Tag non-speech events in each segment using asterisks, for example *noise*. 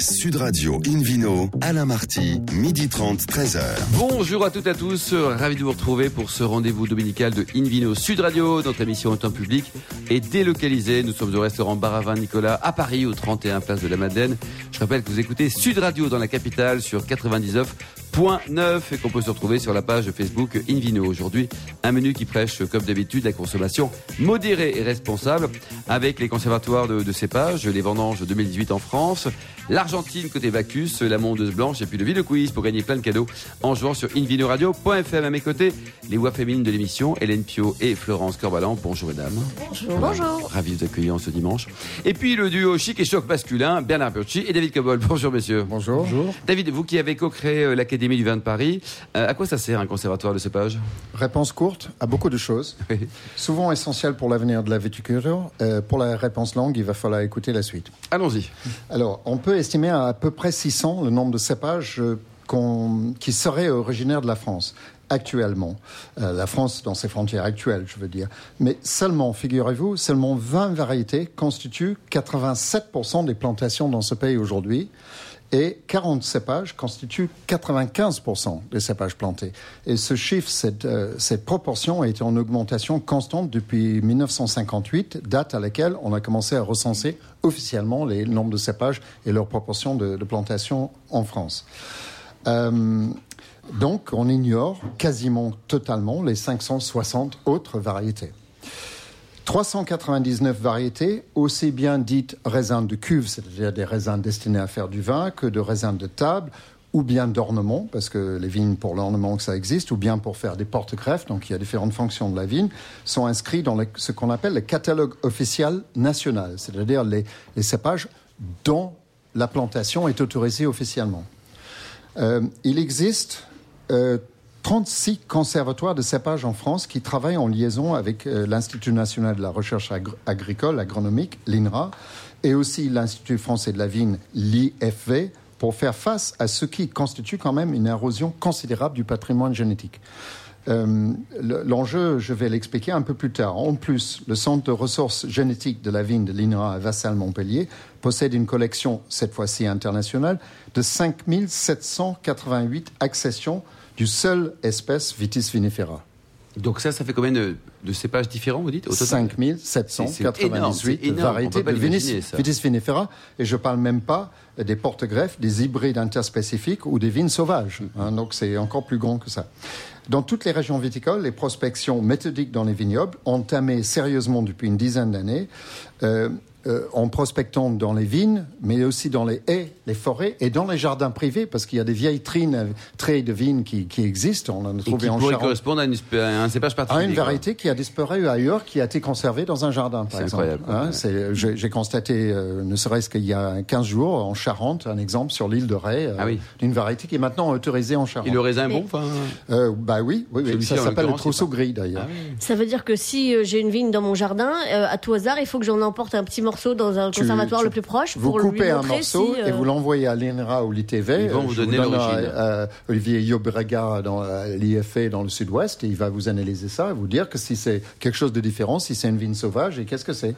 Sud Radio Invino, Alain Marty, midi 30, 13h. Bonjour à toutes et à tous, ravi de vous retrouver pour ce rendez-vous dominical de Invino Sud Radio. Notre émission en temps public est délocalisée. Nous sommes au restaurant Baravin Nicolas à Paris, au 31 place de la Madeleine. Je rappelle que vous écoutez Sud Radio dans la capitale sur 99 Point 9 et qu'on peut se retrouver sur la page Facebook Invino. Aujourd'hui, un menu qui prêche, comme d'habitude, la consommation modérée et responsable avec les conservatoires de, cépages, les vendanges 2018 en France, l'Argentine côté Bacchus, la Mondeuse Blanche et puis le Ville Quiz pour gagner plein de cadeaux en jouant sur invinoradio.fm. À mes côtés, les voix féminines de l'émission, Hélène Pio et Florence Corbalan. Bonjour mesdames. Bonjour. Bonjour. Ravi de vous accueillir ce dimanche. Et puis le duo chic et choc masculin, Bernard Burchi et David Cobol. Bonjour messieurs. Bonjour. Bonjour. David, vous qui avez co-créé euh, du vin de Paris. Euh, à quoi ça sert un conservatoire de cépage Réponse courte, à beaucoup de choses. Souvent essentielles pour l'avenir de la viticulture. Euh, pour la réponse longue, il va falloir écouter la suite. Allons-y. Alors, on peut estimer à, à peu près 600 le nombre de cépages euh, qui seraient originaires de la France actuellement. la France dans ses frontières actuelles, je veux dire. Mais seulement, figurez-vous, seulement 20 variétés constituent 87% des plantations dans ce pays aujourd'hui et 40 cépages constituent 95% des cépages plantés. Et ce chiffre, cette, euh, cette, proportion a été en augmentation constante depuis 1958, date à laquelle on a commencé à recenser officiellement les nombres de cépages et leur proportion de, de plantation en France. Euh, donc, on ignore quasiment totalement les 560 autres variétés. 399 variétés, aussi bien dites raisins de cuve, c'est-à-dire des raisins destinés à faire du vin, que de raisins de table, ou bien d'ornement, parce que les vignes pour l'ornement ça existe, ou bien pour faire des porte-greffes, donc il y a différentes fonctions de la vigne, sont inscrits dans ce qu'on appelle le catalogue officiel national, c'est-à-dire les, cépages dont la plantation est autorisée officiellement. Euh, il existe euh, 36 conservatoires de cépages en France qui travaillent en liaison avec euh, l'Institut national de la recherche agricole, agronomique, l'INRA, et aussi l'Institut français de la vigne, l'IFV, pour faire face à ce qui constitue quand même une érosion considérable du patrimoine génétique. Euh, l'enjeu, je vais l'expliquer un peu plus tard. En plus, le Centre de ressources génétiques de la vigne de l'INRA à Vassal-Montpellier possède une collection, cette fois-ci internationale, de 5788 accessions du seul espèce Vitis vinifera. Donc ça, ça fait combien de, cépages différents, vous dites 5798 variétés de Vitis, Vitis vinifera. Et je ne parle même pas des porte-greffes, des hybrides interspécifiques ou des vignes sauvages. Hein. donc c'est encore plus grand que ça. Dans toutes les régions viticoles, les prospections méthodiques dans les vignobles ont entamé sérieusement depuis une dizaine d'années. Euh, euh, en prospectant dans les vignes, mais aussi dans les haies, les forêts et dans les jardins privés, parce qu'il y a des vieilles trines, traits de vignes qui, existent. On en a trouvé et qui en Charente. correspondre à, un cépage particulier. À une variété qui a disparu ailleurs, qui a été conservée dans un jardin, par exemple. Hein, j'ai constaté, euh, ne serait-ce qu'il y a 15 jours, en Charente, un exemple sur l'île de Ré, euh, ah d'une variété qui est maintenant autorisée en Charente. Et le raisin bon Bah oui, oui, ça s'appelle le trousseau gris d'ailleurs. Ah ça veut dire que si j'ai une vigne dans mon jardin, à tout hasard, il faut que j'en emporte un petit morceau dans un conservatoire le plus proche vous coupez un morceau et vous euh, l'envoyez à l'INRA ou l'ITV. Ils vont vous donner l'origine. Olivier Yobrega dans l'IFE dans le sud-ouest et il va vous analyser ça et vous dire que si c'est quelque chose de différent, si c'est une vigne sauvage et qu'est-ce que c'est.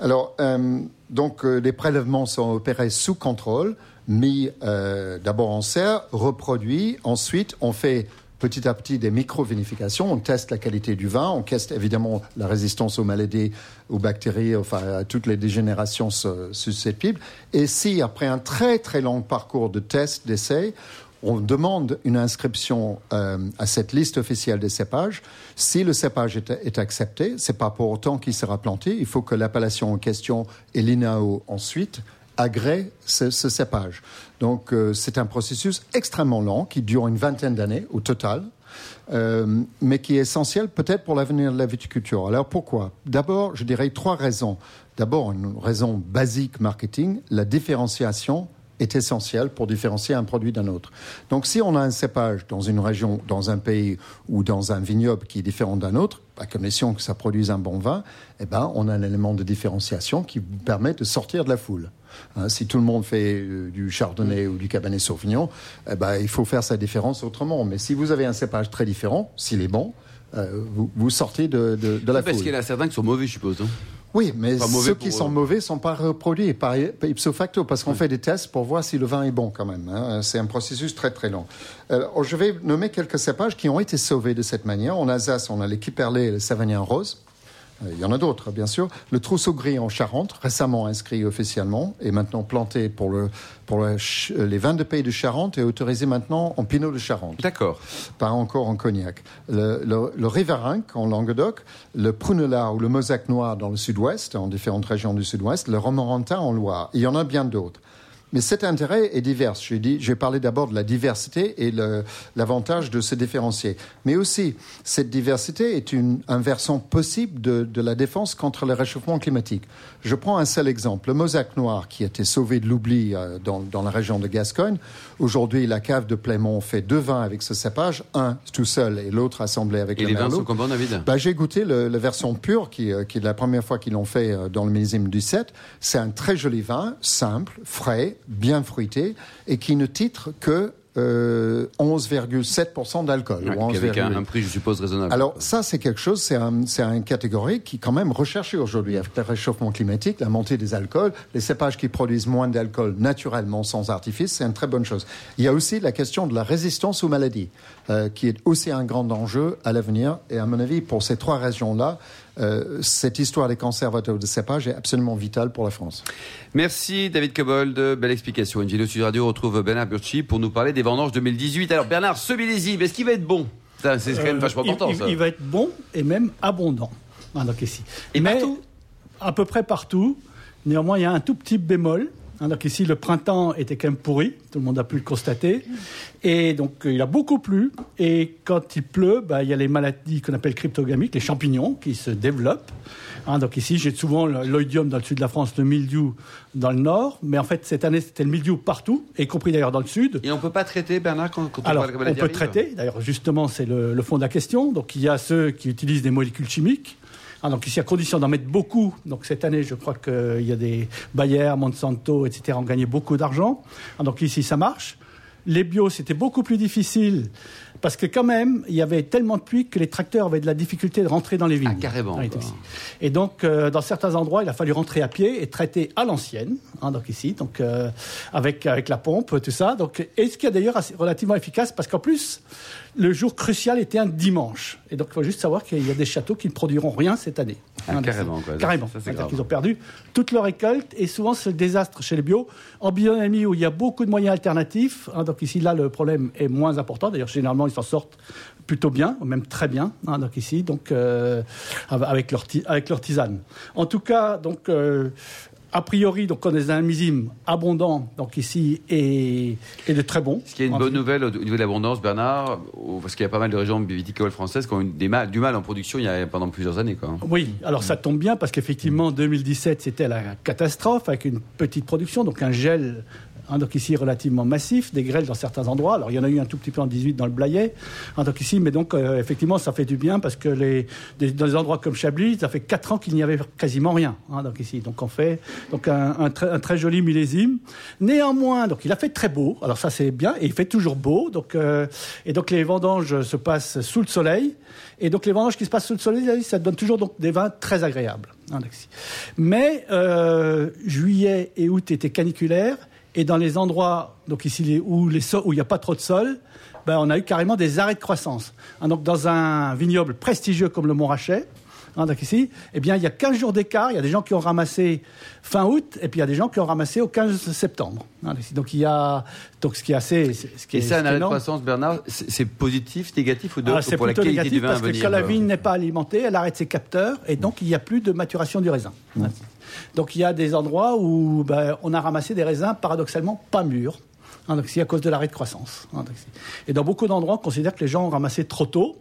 Alors, euh, donc, euh, les prélèvements sont opérés sous contrôle, mis d'abord en serre, reproduits. Ensuite, on fait petit à petit des micro-vinifications. On teste la qualité du vin, on teste évidemment la résistance aux maladies, aux bactéries, enfin à toutes les dégénérations susceptibles. Et si, après un très très long parcours de tests, d'essais, on demande une inscription euh, à cette liste officielle des cépages. Si le cépage est, est accepté, c'est pas pour autant qu'il sera planté. Il faut que l'appellation en question et l'INAO ensuite agrée ce, cépage. Donc euh, c'est un processus extrêmement lent qui dure une vingtaine d'années au total. Euh, mais qui est essentiel peut-être pour l'avenir de la viticulture. Alors pourquoi? D'abord, je dirais trois raisons. D'abord, une raison basique marketing, la différenciation est essentielle pour différencier un produit d'un autre. Donc si on a un cépage dans une région, dans un pays ou dans un vignoble qui est différent d'un autre, à condition que ça produise un bon vin, eh ben, on a un élément de différenciation qui vous permet de sortir de la foule. Hein, si tout le monde fait euh, du chardonnay ou du cabernet sauvignon, eh ben, il faut faire sa différence autrement. Mais si vous avez un cépage très différent, s'il est bon, euh, vous, sortez de, de, la Parce qu'il y en a certains qui sont mauvais, je suppose. Hein. Oui, mais ceux qui eux. sont mauvais sont pas reproduits par ipso facto parce qu'on fait des tests pour voir si le vin est bon quand même. hein. C'est un processus très très long. Alors, je vais nommer quelques cépages qui ont été sauvés de cette manière. En Alsace, on a les Kiperlé et le Savagnin rose. Il y en a d'autres, bien sûr. Le trousseau gris en Charente, récemment inscrit officiellement et maintenant planté pour, le, pour le les vins de pays de Charente et autorisé maintenant en Pinot de Charente D'accord. pas encore en cognac. Le, le, le Rivarinque en Languedoc, le Prunelard ou le Mosaque noir dans le sud-ouest, en différentes régions du sud-ouest, le Romorantin en Loire. Il y en a bien d'autres. Mais cet intérêt est divers. J'ai dit, j'ai parlé d'abord de la diversité et le- l'avantage de se différencier. Mais aussi, cette diversité est une, un versant possible de, de la défense contre le réchauffement climatique. Je prends un seul exemple. Le Mosaque noir, qui a été sauvé de l'oubli euh, dans, dans la région de Gascogne. Aujourd'hui, la cave de Plémont fait deux vins avec ce cépage, un tout seul et l'autre assemblé avec Et le les vins sont comment, David? Bah, j'ai goûté le, la version pure, qui, euh, qui est la première fois qu'ils l'ont fait euh, dans le millésime du 7. C'est un très joli vin, simple, frais, bien fruité, et qui ne titre que euh, 11,7% d'alcool. Ouais, puis avec un, 11,8. un prix, je suppose, raisonnable. Alors ça, c'est quelque chose, c'est un, c'est une catégorie qui est quand même recherchée aujourd'hui avec le réchauffement climatique, la montée des alcools, les cépages qui produisent moins d'alcool naturellement sans artifice, c'est une très bonne chose. Il y a aussi la question de la résistance aux maladies, euh, qui est aussi un grand enjeu à l'avenir. Et à mon avis, pour ces trois régions-là, euh, cette histoire des conservateurs de cépages est absolument vitale pour la France. Merci David Cobold, belle explication. Une vidéo sur Radio retrouve Bernard Burchi pour nous parler des vendanges 2018. Alors Bernard, ce millésime, est-ce qu'il va être bon? C'est quand même Euh, vachement il- important il, ça. il va être bon et même abondant. hein, donc ici. Et Mais partout? À peu près partout. Néanmoins, il y a un tout petit bémol. Hein, donc ici, le printemps était quand même pourri. Tout le monde a pu le constater. Et donc, euh, il a beaucoup plu. Et quand il pleut, bah, il y a les maladies qu'on appelle cryptogamiques, les champignons, qui se développent. Hein, donc ici, j'ai souvent l'oïdium dans le sud de la France, le mildiou dans le nord. Mais en fait, cette année, c'était le mildiou partout, y compris d'ailleurs dans le sud. Et on peut pas traiter Bernard quand, quand Alors, on de on peut arrive traiter. D'ailleurs, justement, c'est le, le fond de la question. Donc, il y a ceux qui utilisent des molécules chimiques. Ah, donc, ici, à condition d'en mettre beaucoup. Donc, cette année, je crois qu'il y a des Bayer, Monsanto, etc., ont gagné beaucoup d'argent. Ah, donc, ici, ça marche. Les bio, c'était beaucoup plus difficile parce que, quand même, il y avait tellement de pluie que les tracteurs avaient de la difficulté de rentrer dans les vignes. Ah, carrément, Ah. Et donc, euh, dans certains endroits, il a fallu rentrer à pied et traiter à l'ancienne, hein, donc ici, donc euh, avec avec la pompe, tout ça. Donc, et ce qui est d'ailleurs relativement efficace, parce qu'en plus, le jour crucial était un dimanche. Et donc, il faut juste savoir qu'il y a des châteaux qui ne produiront rien cette année. Ah, Hein, carrément, quoi. Carrément. C'est-à-dire qu'ils ont perdu toute leur récolte, et souvent c'est le désastre chez les bio. En biodynamie, où il y a beaucoup de moyens alternatifs, hein, donc ici, là, le problème est moins important. D'ailleurs, généralement, ils s'en sortent plutôt bien, même très bien, hein, donc ici, donc euh, avec leur avec leur tisane. En tout cas, donc euh, a priori, donc on est dans un millésime abondant, donc ici et, et de très bon. Est-ce qu'il y a une bonne fait, nouvelle au au niveau de l'abondance, Bernard Parce qu'il y a pas mal de régions viticoles françaises qui ont eu des mal, du mal en production il y a pendant plusieurs années. Quoi. Oui, alors ça tombe bien parce qu'effectivement, 2017, c'était la catastrophe avec une petite production, donc un gel. Donc ici relativement massif, des grêles dans certains endroits. Alors il y en a eu un tout petit peu en 18 dans le hein, donc ici, mais donc euh, effectivement ça fait du bien parce que les, dans des endroits comme Chablis, ça fait 4 ans qu'il n'y avait quasiment rien. hein, donc ici, donc on fait donc un, très, joli millésime. Néanmoins, donc il a fait très beau. Alors ça c'est bien et il fait toujours beau. Donc euh, et donc les vendanges se passent sous le soleil. Et donc les vendanges qui se passent sous le soleil, ça donne toujours donc des vins très agréables. hein. Mais euh, juillet et août étaient caniculaires. Et dans les endroits donc ici où les so- où il n'y a pas trop de sol, ben, on a eu carrément des arrêts de croissance. Hein, donc dans un vignoble prestigieux comme le Montrachet, hein, donc ici, eh bien, il y a 15 jours d'écart. Il y a des gens qui ont ramassé fin août, et puis il y a des gens qui ont ramassé au 15 septembre. hein, donc il y a donc ce qui est assez, ce qui Et ça, un arrêt de croissance, Bernard, c'est positif, négatif ou Ah, d'autres c'est pour la plutôt qualité négatif du vin parce à que quand la euh, vigne n'est pas alimentée, elle arrête ses capteurs et donc il n'y a plus de maturation du raisin. Donc il y a des endroits où ben, on a ramassé des raisins paradoxalement pas mûrs. hein, donc c'est à cause de l'arrêt de croissance. hein, et dans beaucoup d'endroits, on considère que les gens ont ramassé trop tôt.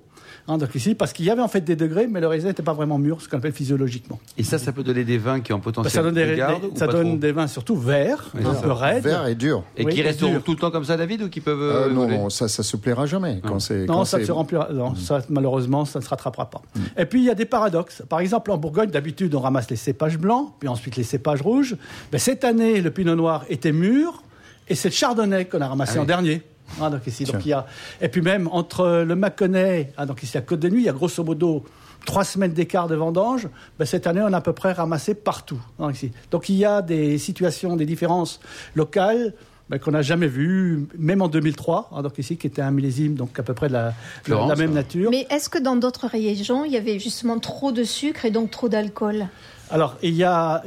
Hein, donc ici, parce qu'il y avait en fait des degrés, mais le raisin n'était pas vraiment mûr, ce qu'on appelle physiologiquement. Et ça, ça peut donner des vins qui ont Ben, potentiel ça donne, des, de garde des- ou ça donne des vins surtout verts, Oui, un peu raides. Vert et dur. Et Oui, qui resteront tout le temps comme ça, David, ou qui peuvent Euh, euh, non, ça, ça se plaira jamais. Quand c'est, Non, quand ça ne se remplira. Non, ça, malheureusement, ça ne se rattrapera pas. Et puis, il y a des paradoxes. Par exemple, en Bourgogne, d'habitude, on ramasse les cépages blancs, puis ensuite les cépages rouges. Ben, cette année, le pinot noir était mûr, et c'est le chardonnay qu'on a ramassé Ah oui. en dernier. Ah, donc ici, donc il y a... Et puis même, entre le Mâconnais, ah, donc ici à Côte de Nuit, il y a grosso modo trois semaines d'écart de vendange, ben, cette année, on a à peu près ramassé partout. hein, ici. Donc il y a des situations, des différences locales ben, qu'on n'a jamais vues, même en 2003, hein, donc ici, qui était un millésime donc à peu près de la, de Florence, la même hein. nature. Mais est-ce que dans d'autres régions, il y avait justement trop de sucre et donc trop d'alcool? Alors, il y a.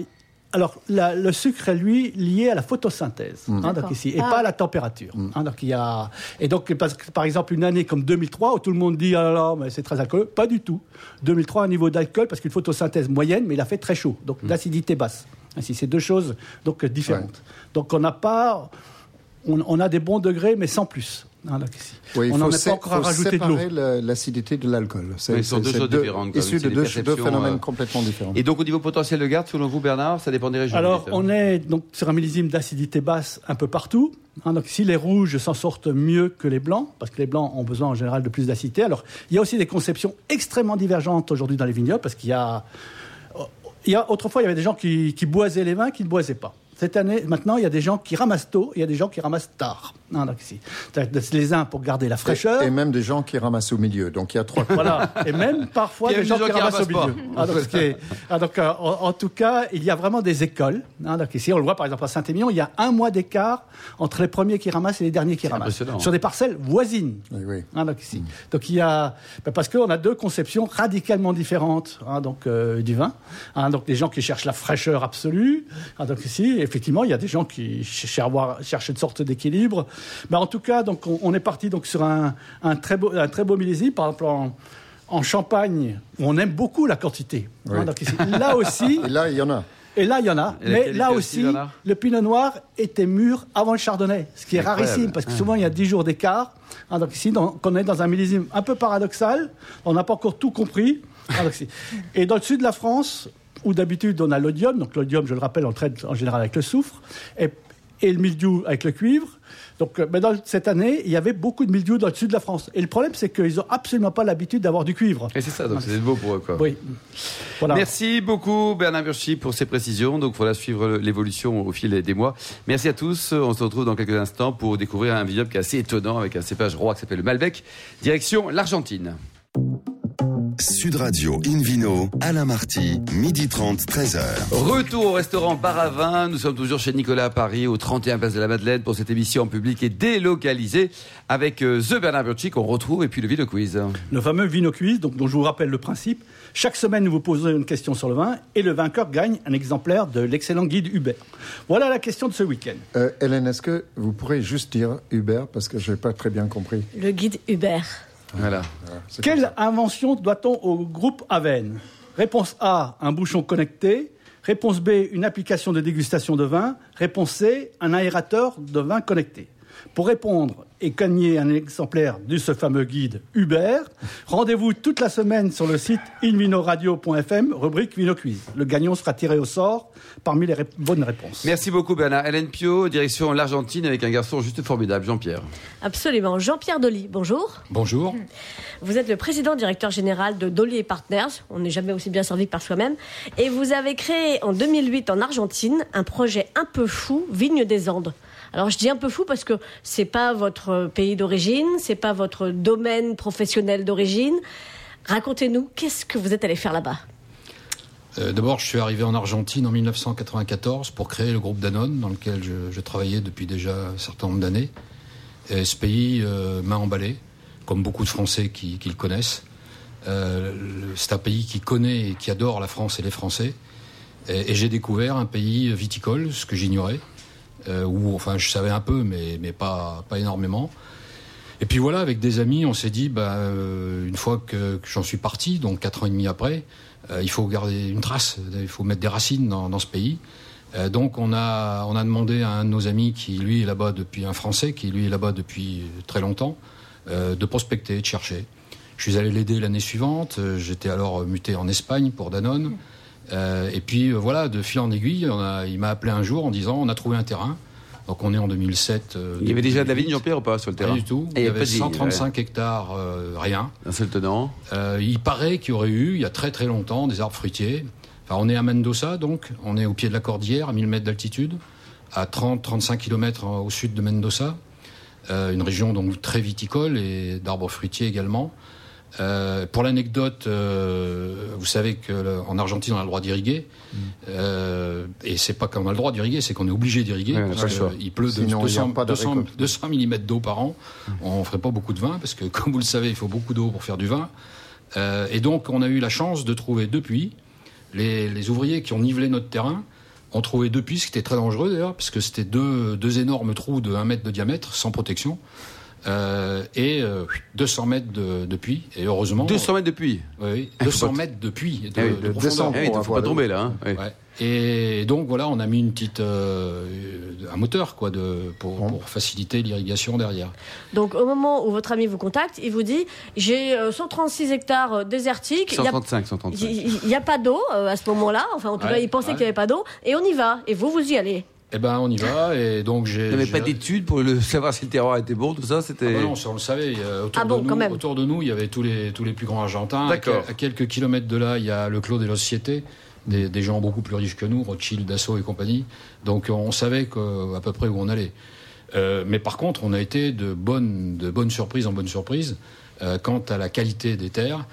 Alors, la- le sucre est, lui, lié à la photosynthèse, hein, donc ici, et Ah. pas à la température. hein, donc, il y a, et donc, parce que, par exemple, une année comme 2003, où tout le monde dit, ah là là, mais c'est très alcooleux, pas du tout. 2003, un niveau d'alcool, parce qu'une photosynthèse moyenne, mais il a fait très chaud, donc l'acidité basse. Ainsi, c'est deux choses donc, différentes. Donc, on n'a pas. On, on a des bons degrés, mais sans plus. Oui, il on n'en faut, est pas encore à rajouter de l'eau. l'acidité de l'alcool. C'est sont c'est- deux choses différentes, même. de deux, phénomènes euh, complètement différents. Et donc au niveau potentiel de garde, selon vous Bernard, ça dépend des régions. Alors, on est donc sur un millésime d'acidité basse un peu partout. Hein, donc, si les rouges s'en sortent mieux que les blancs, parce que les blancs ont besoin en général de plus d'acidité. Alors, il y a aussi des conceptions extrêmement divergentes aujourd'hui dans les vignobles, parce qu'il y a, il y a autrefois, il y avait des gens qui, qui boisaient les vins, qui ne boisaient pas. Cette année, maintenant, il y a des gens qui ramassent tôt, il y a des gens qui ramassent tard. Hein, donc, ici. C'est les uns pour garder la fraîcheur. Et, et même des gens qui ramassent au milieu. Donc il y a trois. Voilà. Et même parfois des gens qui ramassent au milieu. Ah, donc, est- ah, donc, euh, en, en tout cas, il y a vraiment des écoles. hein. donc ici, on le voit par exemple à Saint-Émilion, il y a un mois d'écart entre les premiers qui ramassent et les derniers qui ramassent. Sur des parcelles voisines. Oui, oui. Hein, donc, ici. donc il y a ben, parce qu'on a deux conceptions radicalement différentes hein, donc euh, du vin. Hein, donc des gens qui cherchent la fraîcheur absolue. Hein, donc ici, effectivement, il y a des gens qui cherchent, à avoir- cherchent une sorte d'équilibre. Mais en tout cas, donc on, on est parti donc sur un, un très beau un très beau millésime. Par exemple en, en Champagne, où on aime beaucoup la quantité. Hein, donc là *laughs* aussi, Et là, il y en a. et là, il y en a. Et Mais là aussi, le pinot noir était mûr avant le chardonnay, ce qui est Incroyable. rarissime, parce que souvent, il y a 10 jours d'écart. Hein, donc ici, on est dans un millésime un peu paradoxal. On n'a pas encore tout compris. Ici. Et dans le sud de la France, où d'habitude, on a l'odium. Donc l'odium, je le rappelle, on traite en général avec le soufre. Et, et le mildiou avec le cuivre. Donc, euh, mais dans cette année, il y avait beaucoup de mildiou dans le sud de la France. Et le problème, c'est qu'ils n'ont absolument pas l'habitude d'avoir du cuivre. Et c'est ça, donc c'est beau pour eux. Quoi. Oui. Voilà. Merci beaucoup Bernard Burchi pour ces précisions. Donc voilà, suivre l'évolution au fil des mois. Merci à tous. On se retrouve dans quelques instants pour découvrir un vignoble qui est assez étonnant avec un cépage roi qui s'appelle le Malbec. Direction l'Argentine. Sud Radio Invino, Alain Marty, midi 30, 13h. Retour au restaurant Bar à Vin. Nous sommes toujours chez Nicolas à Paris, au 31 Place de la Madeleine, pour cette émission en public et délocalisée avec euh, The Bernard Burchi qu'on retrouve et puis le Vino Quiz. le fameux Vino Quiz, donc, dont je vous rappelle le principe. Chaque semaine, nous vous posons une question sur le vin et le vainqueur gagne un exemplaire de l'excellent guide Hubert. Voilà la question de ce week-end. Euh, Hélène, est-ce que vous pourrez juste dire Uber parce que je n'ai pas très bien compris? Le guide Hubert. Voilà. Quelle invention doit-on au groupe Aven? Réponse A, un bouchon connecté. Réponse B, une application de dégustation de vin. Réponse C, un aérateur de vin connecté. Pour répondre et gagner un exemplaire de ce fameux guide Uber, rendez-vous toute la semaine sur le site invinoradio.fm, rubrique Vino Quiz. Le gagnant sera tiré au sort parmi les bonnes réponses. Merci beaucoup Bernard. Hélène Pio, direction l'Argentine avec un garçon juste formidable, Jean-Pierre. Absolument. Jean-Pierre Dolly, bonjour. Bonjour. Vous êtes le président directeur général de Dolly et Partners. On n'est jamais aussi bien servi que par soi-même. Et vous avez créé en 2008 en Argentine un projet un peu fou, Vigne des Andes. Alors je dis un peu fou parce que c'est pas votre pays d'origine, c'est pas votre domaine professionnel d'origine. Racontez-nous, qu'est-ce que vous êtes allé faire là-bas? Euh, D'abord, je suis arrivé en Argentine en 1994 pour créer le groupe Danone, dans lequel je, je travaillais depuis déjà un certain nombre d'années. Ce pays euh, m'a emballé, comme beaucoup de Français qui, le connaissent. Euh, C'est un pays qui connaît et qui adore la France et les Français. Et j'ai découvert un pays viticole, ce que j'ignorais, euh, où enfin je savais un peu, mais, mais pas, pas énormément. Et puis voilà, avec des amis, on s'est dit, bah, euh, une fois que, j'en suis parti, donc quatre ans et demi après, euh, il faut garder une trace, il faut mettre des racines dans, dans ce pays. Donc on a, on a demandé à un de nos amis qui lui est là-bas depuis, un Français qui lui est là-bas depuis très longtemps, de prospecter, de chercher. Je suis allé l'aider l'année suivante, j'étais alors muté en Espagne pour Danone. Euh, et puis euh, voilà, de fil en aiguille, on a, il m'a appelé un jour en disant on a trouvé un terrain. Donc on est en 2007. euh, Il y avait déjà de la 2008. vigne, Jean-Pierre, ou pas sur le Pas terrain du tout. Et Il y avait pas de vigne, 135 hectares, euh, rien. Un seul tenant. Euh, il paraît qu'il y aurait eu, il y a très très longtemps, des arbres fruitiers. Enfin, on est à Mendoza, donc, on est au pied de la cordillère, à 1000 mètres d'altitude, à 30-35 km au sud de Mendoza. Euh, une région donc très viticole et d'arbres fruitiers également. Euh, pour l'anecdote, euh, vous savez qu'en Argentine, on a le droit d'irriguer. Mm. Euh, et c'est pas qu'on a le droit d'irriguer, c'est qu'on est obligé d'irriguer. Ouais, parce qu'il pleut de Sinon, 200, il y a pas de 200 récolte. 200 mm d'eau par an. On ferait pas beaucoup de vin, parce que *laughs* comme vous le savez, il faut beaucoup d'eau pour faire du vin. Euh, et donc, on a eu la chance de trouver depuis les, les ouvriers qui ont nivelé notre terrain ont trouvé deux puits, ce qui était très dangereux d'ailleurs, parce que c'était deux, deux énormes trous de 1 mètre de diamètre, sans protection, euh, et euh, 200 mètres de, de puits. Et heureusement. 200 mètres de puits. Oui, oui, 200 mètres de puits. De, Ah oui, de de profondeur. descente. Ah oui, Pour faut pas tomber là. Hein. Oui. Ouais. Et donc voilà, on a mis une petite euh, un moteur quoi de pour, Bon. pour faciliter l'irrigation derrière. Donc au moment où votre ami vous contacte, il vous dit j'ai euh, 136 hectares euh, désertiques, il y a- 135, 135. il n'y a pas d'eau euh, à ce moment-là, enfin en tout Ouais, cas il pensait ouais. qu'il n'y avait pas d'eau, et on y va, et vous, vous y allez. Eh ben on y va et donc j'ai. Il n'y avait j'ai- pas d'études pour le savoir si le terroir était bon, tout ça, Ah c'était. bah non, ça, on le savait. Autour, Ah bon, de nous, quand même. autour de nous, il y avait tous les, tous les plus grands Argentins. D'accord. À, quel- à quelques kilomètres de là, il y a le Clos des Sociétés, des, des gens beaucoup plus riches que nous, Rothschild, Dassault et compagnie. Donc on savait que- à peu près où on allait. Euh, mais par contre, on a été de bonnes, de bonnes surprises en bonnes surprises euh, quant à la qualité des terres.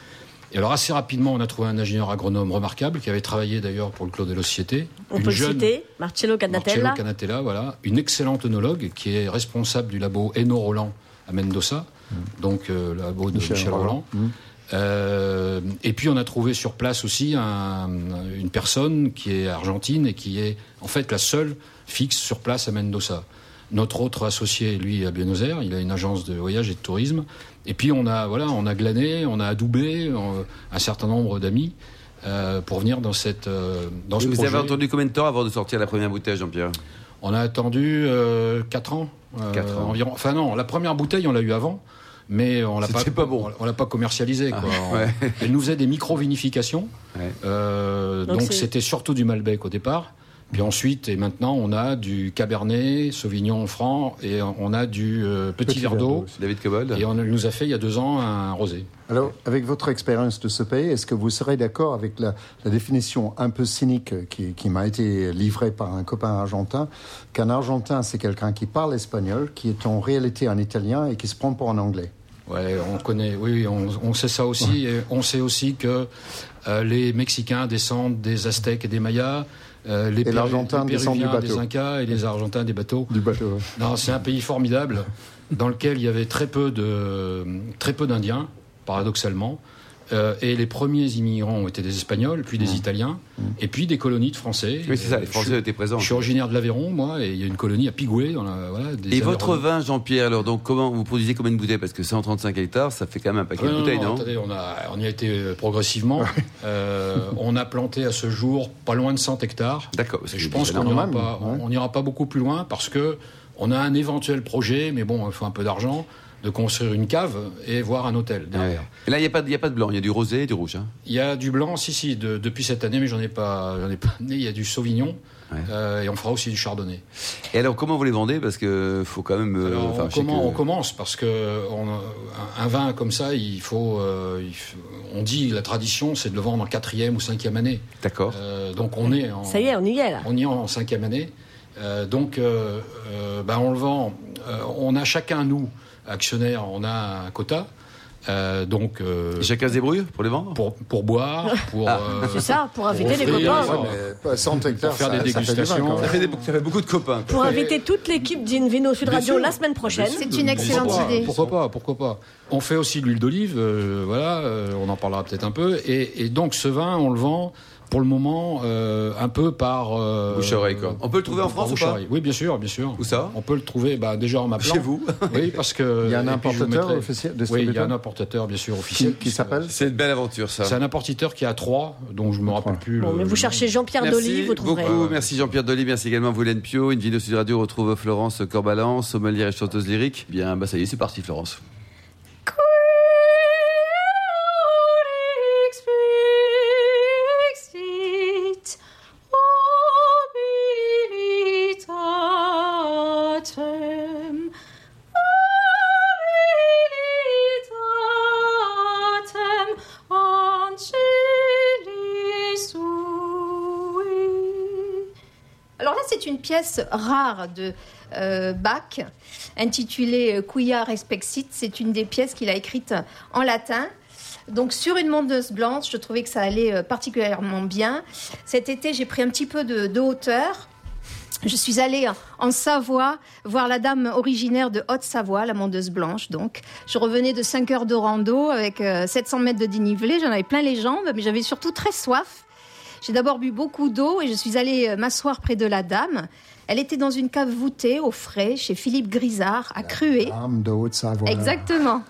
Et alors assez rapidement, on a trouvé un ingénieur agronome remarquable qui avait travaillé d'ailleurs pour le Clos des Sociétés. On Une peut le jeune- citer, Marcello Canatella. Marcello Canatella, voilà. Une excellente œnologue qui est responsable du labo Eno Roland à Mendoza, donc euh, le labo de Michel, Michel Roland. Roland. Mm. Euh, et puis on a trouvé sur place aussi un- une personne qui est argentine et qui est en fait la seule fixe sur place à Mendoza. Notre autre associé, lui, à Buenos Aires, il a une agence de voyage et de tourisme. Et puis on a voilà, on a glané, on a adoubé euh, un certain nombre d'amis euh, pour venir dans cette euh, dans ce vous projet. avez entendu combien de temps avant de sortir la première bouteille, Jean-Pierre? On a attendu 4 ans, euh, Quatre ans. environ. Enfin non, la première bouteille on l'a eu avant, mais on l'a pas, pas bon. on, on l'a pas commercialisé. Quoi. Ah, ouais. On- Elle nous faisait des micro-vinifications, Ouais. euh, Donc c'était surtout du Malbec au départ. Puis ensuite et maintenant on a du Cabernet, Sauvignon Franc et on a du euh, Petit, Petit d'eau. David Cobold Et on nous a fait il y a deux ans un rosé. Alors, avec votre expérience de ce pays, est-ce que vous serez d'accord avec la, la définition un peu cynique qui, qui m'a été livrée par un copain argentin, qu'un Argentin, c'est quelqu'un qui parle espagnol, qui est en réalité un Italien et qui se prend pour un Anglais? Ouais, on connaît, oui, oui, on, on sait ça aussi. Et on sait aussi que euh, les Mexicains descendent des Aztèques et des Mayas. Euh, les, Péru- l'Argentin les descend du Péruviens des. Incas et les Argentins des bateaux. du bateau. Non, c'est un pays formidable dans lequel il y avait très peu de très peu d'Indiens, paradoxalement. Euh, et les premiers immigrants ont été des Espagnols, puis des Italiens, et puis des colonies de Français. Oui, c'est ça, les Français je, étaient présents. je suis originaire de l'Aveyron, moi, et il y a une colonie à Pigoué. Dans la, voilà, des Et votre vin, Jean-Pierre, alors, donc, comment vous produisez combien de bouteilles Parce que 135 hectares, ça fait quand même un paquet de bouteilles, non, attendez, on, a, on y a été euh, progressivement. Euh, on a planté à ce jour pas loin de 100 hectares. D'accord. je pense qu'on n'ira pas, ouais. on pas beaucoup plus loin parce que on a un éventuel projet, mais bon, il faut un peu d'argent, de construire une cave et voir un hôtel Ouais. derrière. Et là, il n'y a, pas de- il y a pas de blanc, il y a du rosé et du rouge. hein? Il y a du blanc, si, si, de- depuis cette année, mais j'en ai pas, j'en ai pas amené. Il y a du Sauvignon Ouais. euh, et on fera aussi du Chardonnay. Et alors, comment vous les vendez? Parce que faut quand même. euh, Alors, enfin, on, que- commence parce que on, un, vin comme ça, il faut, euh, il faut- on dit la tradition, c'est de le vendre en quatrième ou cinquième année. D'accord. Euh, donc on est en, Ça y est, on y est là. on y est en cinquième année. Euh, donc euh, euh, ben, on le vend. Euh, on a chacun nous actionnaires, on a un quota. Euh, donc euh, Chacun se débrouille pour les vendre? pour pour boire, pour Ah. euh, C'est ça, pour inviter les offrir, copains. ouais. Mais pas 100 hectares, faire ça- des dégustations. ça fait, des- ça fait beaucoup de copains. Pour inviter toute l'équipe d'Invino Sud Radio la semaine prochaine. C'est une excellente pourquoi pas, idée. Pourquoi pas, pourquoi pas. On fait aussi de l'huile d'olive, euh, voilà, euh, on en parlera peut-être un peu. Et, et donc ce vin, on le vend pour le moment euh, un peu par euh, Bouche oreille, quoi. On peut le trouver en France ou pas. Oui, bien sûr, bien sûr. Où ça On peut le trouver bah, déjà en m'appelant. Chez vous *laughs* Oui, parce que Il y a un importateur mettrai- officiel, Oui, il y a un importateur bien sûr officiel qui, qui s'appelle C'est une belle aventure, ça. C'est un importateur qui a trois, dont je me rappelle plus. Bon, le- mais vous le cherchez Jean-Pierre Dolly, vous trouverez. beaucoup. Merci Jean-Pierre Dolly. Merci également vous, Hélène Pio. Une vidéo Sud Radio retrouve Florence Corbalance, sommelière et chanteuse lyrique. Bien, bah ça y est, c'est parti, Florence. C'est une pièce rare de euh, Bach, intitulée euh, Quia Respexit. C'est une des pièces qu'il a écrites en latin. Donc sur une mondeuse blanche, je trouvais que ça allait euh, particulièrement bien. Cet été, j'ai pris un petit peu de, hauteur. Je suis allée en Savoie voir la dame originaire de Haute-Savoie, la mondeuse blanche. Donc, je revenais de 5 heures de rando avec euh, 700 mètres de dénivelé. J'en avais plein les jambes, mais j'avais surtout très soif. J'ai d'abord bu beaucoup d'eau et je suis allée euh, m'asseoir près de la dame. Elle était dans une cave voûtée au frais chez Philippe Grisard à Cruet. Âme de Haute-Savoie. Exactement.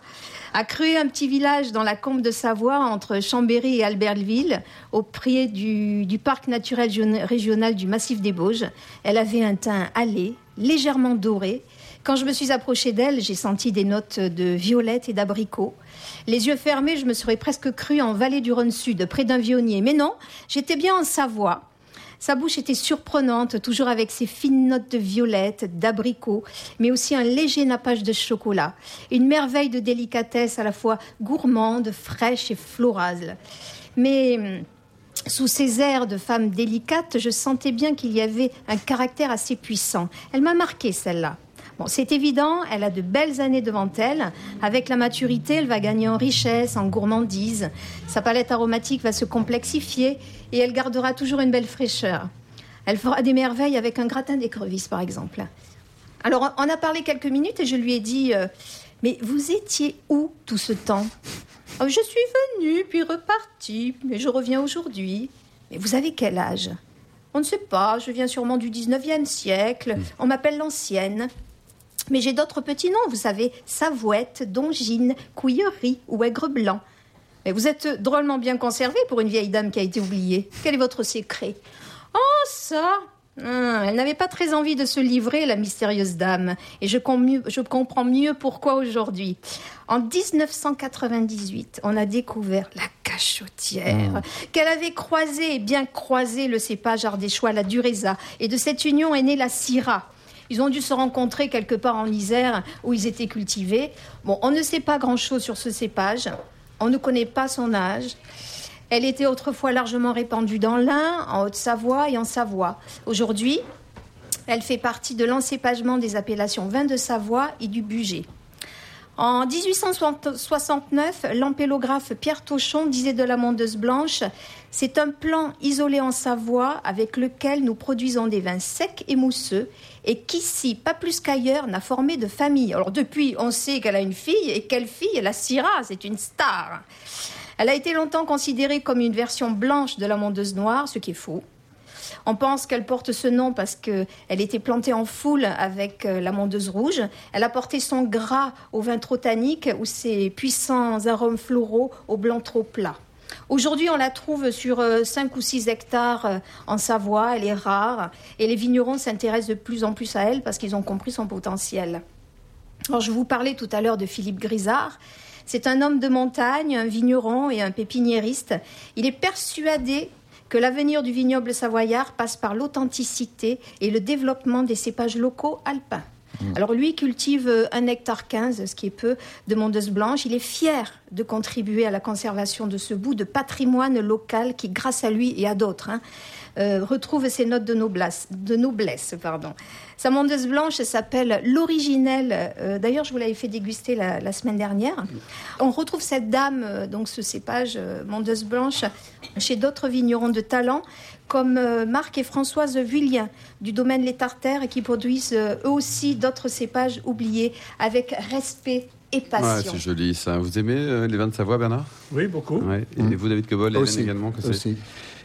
À Cruet, un petit village dans la Combe de Savoie, entre Chambéry et Albertville, au pied du, du parc naturel régional du Massif des Bauges. Elle avait un teint hâlé, légèrement doré. Quand je me suis approchée d'elle, j'ai senti des notes de violette et d'abricot. Les yeux fermés, je me serais presque crue en vallée du Rhône Sud, près d'un vionnier. Mais non, j'étais bien en Savoie. Sa bouche était surprenante, toujours avec ses fines notes de violette, d'abricot, mais aussi un léger nappage de chocolat. Une merveille de délicatesse à la fois gourmande, fraîche et florale. Mais hum, sous ses airs de femme délicate, je sentais bien qu'il y avait un caractère assez puissant. Elle m'a marqué celle-là. Bon, c'est évident, elle a de belles années devant elle. Avec la maturité, elle va gagner en richesse, en gourmandise. Sa palette aromatique va se complexifier et elle gardera toujours une belle fraîcheur. Elle fera des merveilles avec un gratin d'écrevisses, par exemple. Alors, on a parlé quelques minutes et je lui ai dit euh, Mais vous étiez où tout ce temps? Oh, Je suis venue, puis repartie, mais je reviens aujourd'hui. Mais vous avez quel âge? On ne sait pas, je viens sûrement du 19e siècle. On m'appelle l'ancienne. Mais j'ai d'autres petits noms, vous savez, Savouette, Dongine, Couillerie ou Aigre Blanc. Mais vous êtes drôlement bien conservée pour une vieille dame qui a été oubliée. Quel est votre secret? Oh, ça Hum, Elle n'avait pas très envie de se livrer, la mystérieuse dame, et je, com- mieux- je comprends mieux pourquoi aujourd'hui. En 1998, on a découvert la cachotière, qu'elle avait croisé et bien croisé le cépage ardéchois, la Dureza, et de cette union est née la Syrah. Ils ont dû se rencontrer quelque part en Isère où ils étaient cultivés. Bon, on ne sait pas grand-chose sur ce cépage. On ne connaît pas son âge. Elle était autrefois largement répandue dans l'Ain, en Haute-Savoie et en Savoie. Aujourd'hui, elle fait partie de l'encépagement des appellations vin de Savoie et du Bugey. En 1869, l'ampélographe Pierre Tauchon disait de la mondeuse blanche C'est un plan isolé en Savoie avec lequel nous produisons des vins secs et mousseux et qu'ici, pas plus qu'ailleurs, n'a formé de famille. Alors depuis, on sait qu'elle a une fille et quelle fille? La Syrah, c'est une star. Elle a été longtemps considérée comme une version blanche de la mondeuse noire, ce qui est faux. On pense qu'elle porte ce nom parce qu'elle était plantée en foule avec euh, la mondeuse rouge. Elle a porté son gras au vin trop tannique ou ses puissants arômes floraux au blanc trop plat. Aujourd'hui, on la trouve sur 5 ou 6 hectares euh, en Savoie. Elle est rare et les vignerons s'intéressent de plus en plus à elle parce qu'ils ont compris son potentiel. Alors, je vous parlais tout à l'heure de Philippe Grisard. C'est un homme de montagne, un vigneron et un pépiniériste. Il est persuadé que l'avenir du vignoble savoyard passe par l'authenticité et le développement des cépages locaux alpins. Alors lui cultive euh, un hectare 15, ce qui est peu, de mondeuse blanche. Il est fier de contribuer à la conservation de ce bout de patrimoine local qui, grâce à lui et à d'autres, hein, euh, retrouve ses notes de noblesse. De noblesse pardon. Sa mondeuse blanche s'appelle l'originelle. euh, D'ailleurs, je vous l'avais fait déguster la, semaine dernière. On retrouve cette dame, euh, donc ce cépage euh, mondeuse blanche, chez d'autres vignerons de talent, comme euh, Marc et Françoise Vuillien du domaine Les Tartaires, qui produisent euh, eux aussi d'autres cépages oubliés avec respect et Ouais, passion. c'est joli ça. Vous aimez euh, les vins de Savoie, Bernard? Oui, beaucoup. ouais. Et Mm. vous, David Cobol, également que aussi.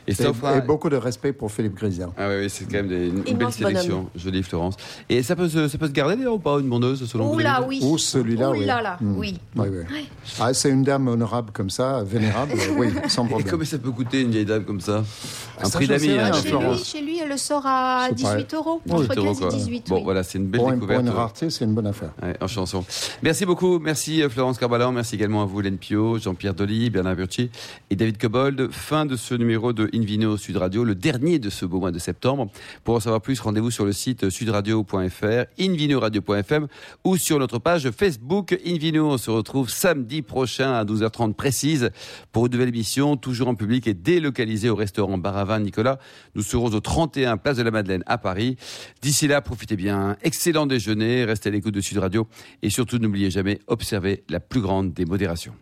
Et Et, et beaucoup de respect pour Philippe Grisard. Ah oui, oui, c'est quand même des- une, une belle sélection. bonhomme. Jolie Florence. Et ça peut se, ça peut se garder d'ailleurs ou pas, une mondeuse selon vous là, oui. Ou celui-là, oui. là là, Mm. oui. Oui, oui. Ah, c'est une dame honorable comme ça, vénérable, *laughs* oui, sans Et problème. combien ça peut coûter une vieille dame comme ça? Un ça, prix je sais d'ami, rien, hein, Chez lui, Florence. chez lui, elle le sort à C'est 18 euros. Huit Entre euros, 15 quoi. et 18, Bon, oui. voilà, c'est une belle Pour, une- pour découverte. une rareté, c'est une bonne affaire. Ouais, en chanson. Merci beaucoup. Merci euh, Florence Carbalan. Merci également à vous, Hélène Pio, Jean-Pierre Dolly, Bernard Burchi et David Cobold. Fin de ce numéro de Invino Sud Radio, le dernier de ce beau mois de septembre. Pour en savoir plus, rendez-vous sur le site sudradio.fr, invinoradio.fm ou sur notre page Facebook Invino. On se retrouve samedi prochain à 12h30 précise pour une nouvelle émission, toujours en public et délocalisée au restaurant Baravin Nicolas. Nous serons au 31 Place de la Madeleine à Paris. D'ici là, profitez bien. Excellent déjeuner. Restez à l'écoute de Sud Radio et surtout n'oubliez jamais, observez la plus grande des modérations.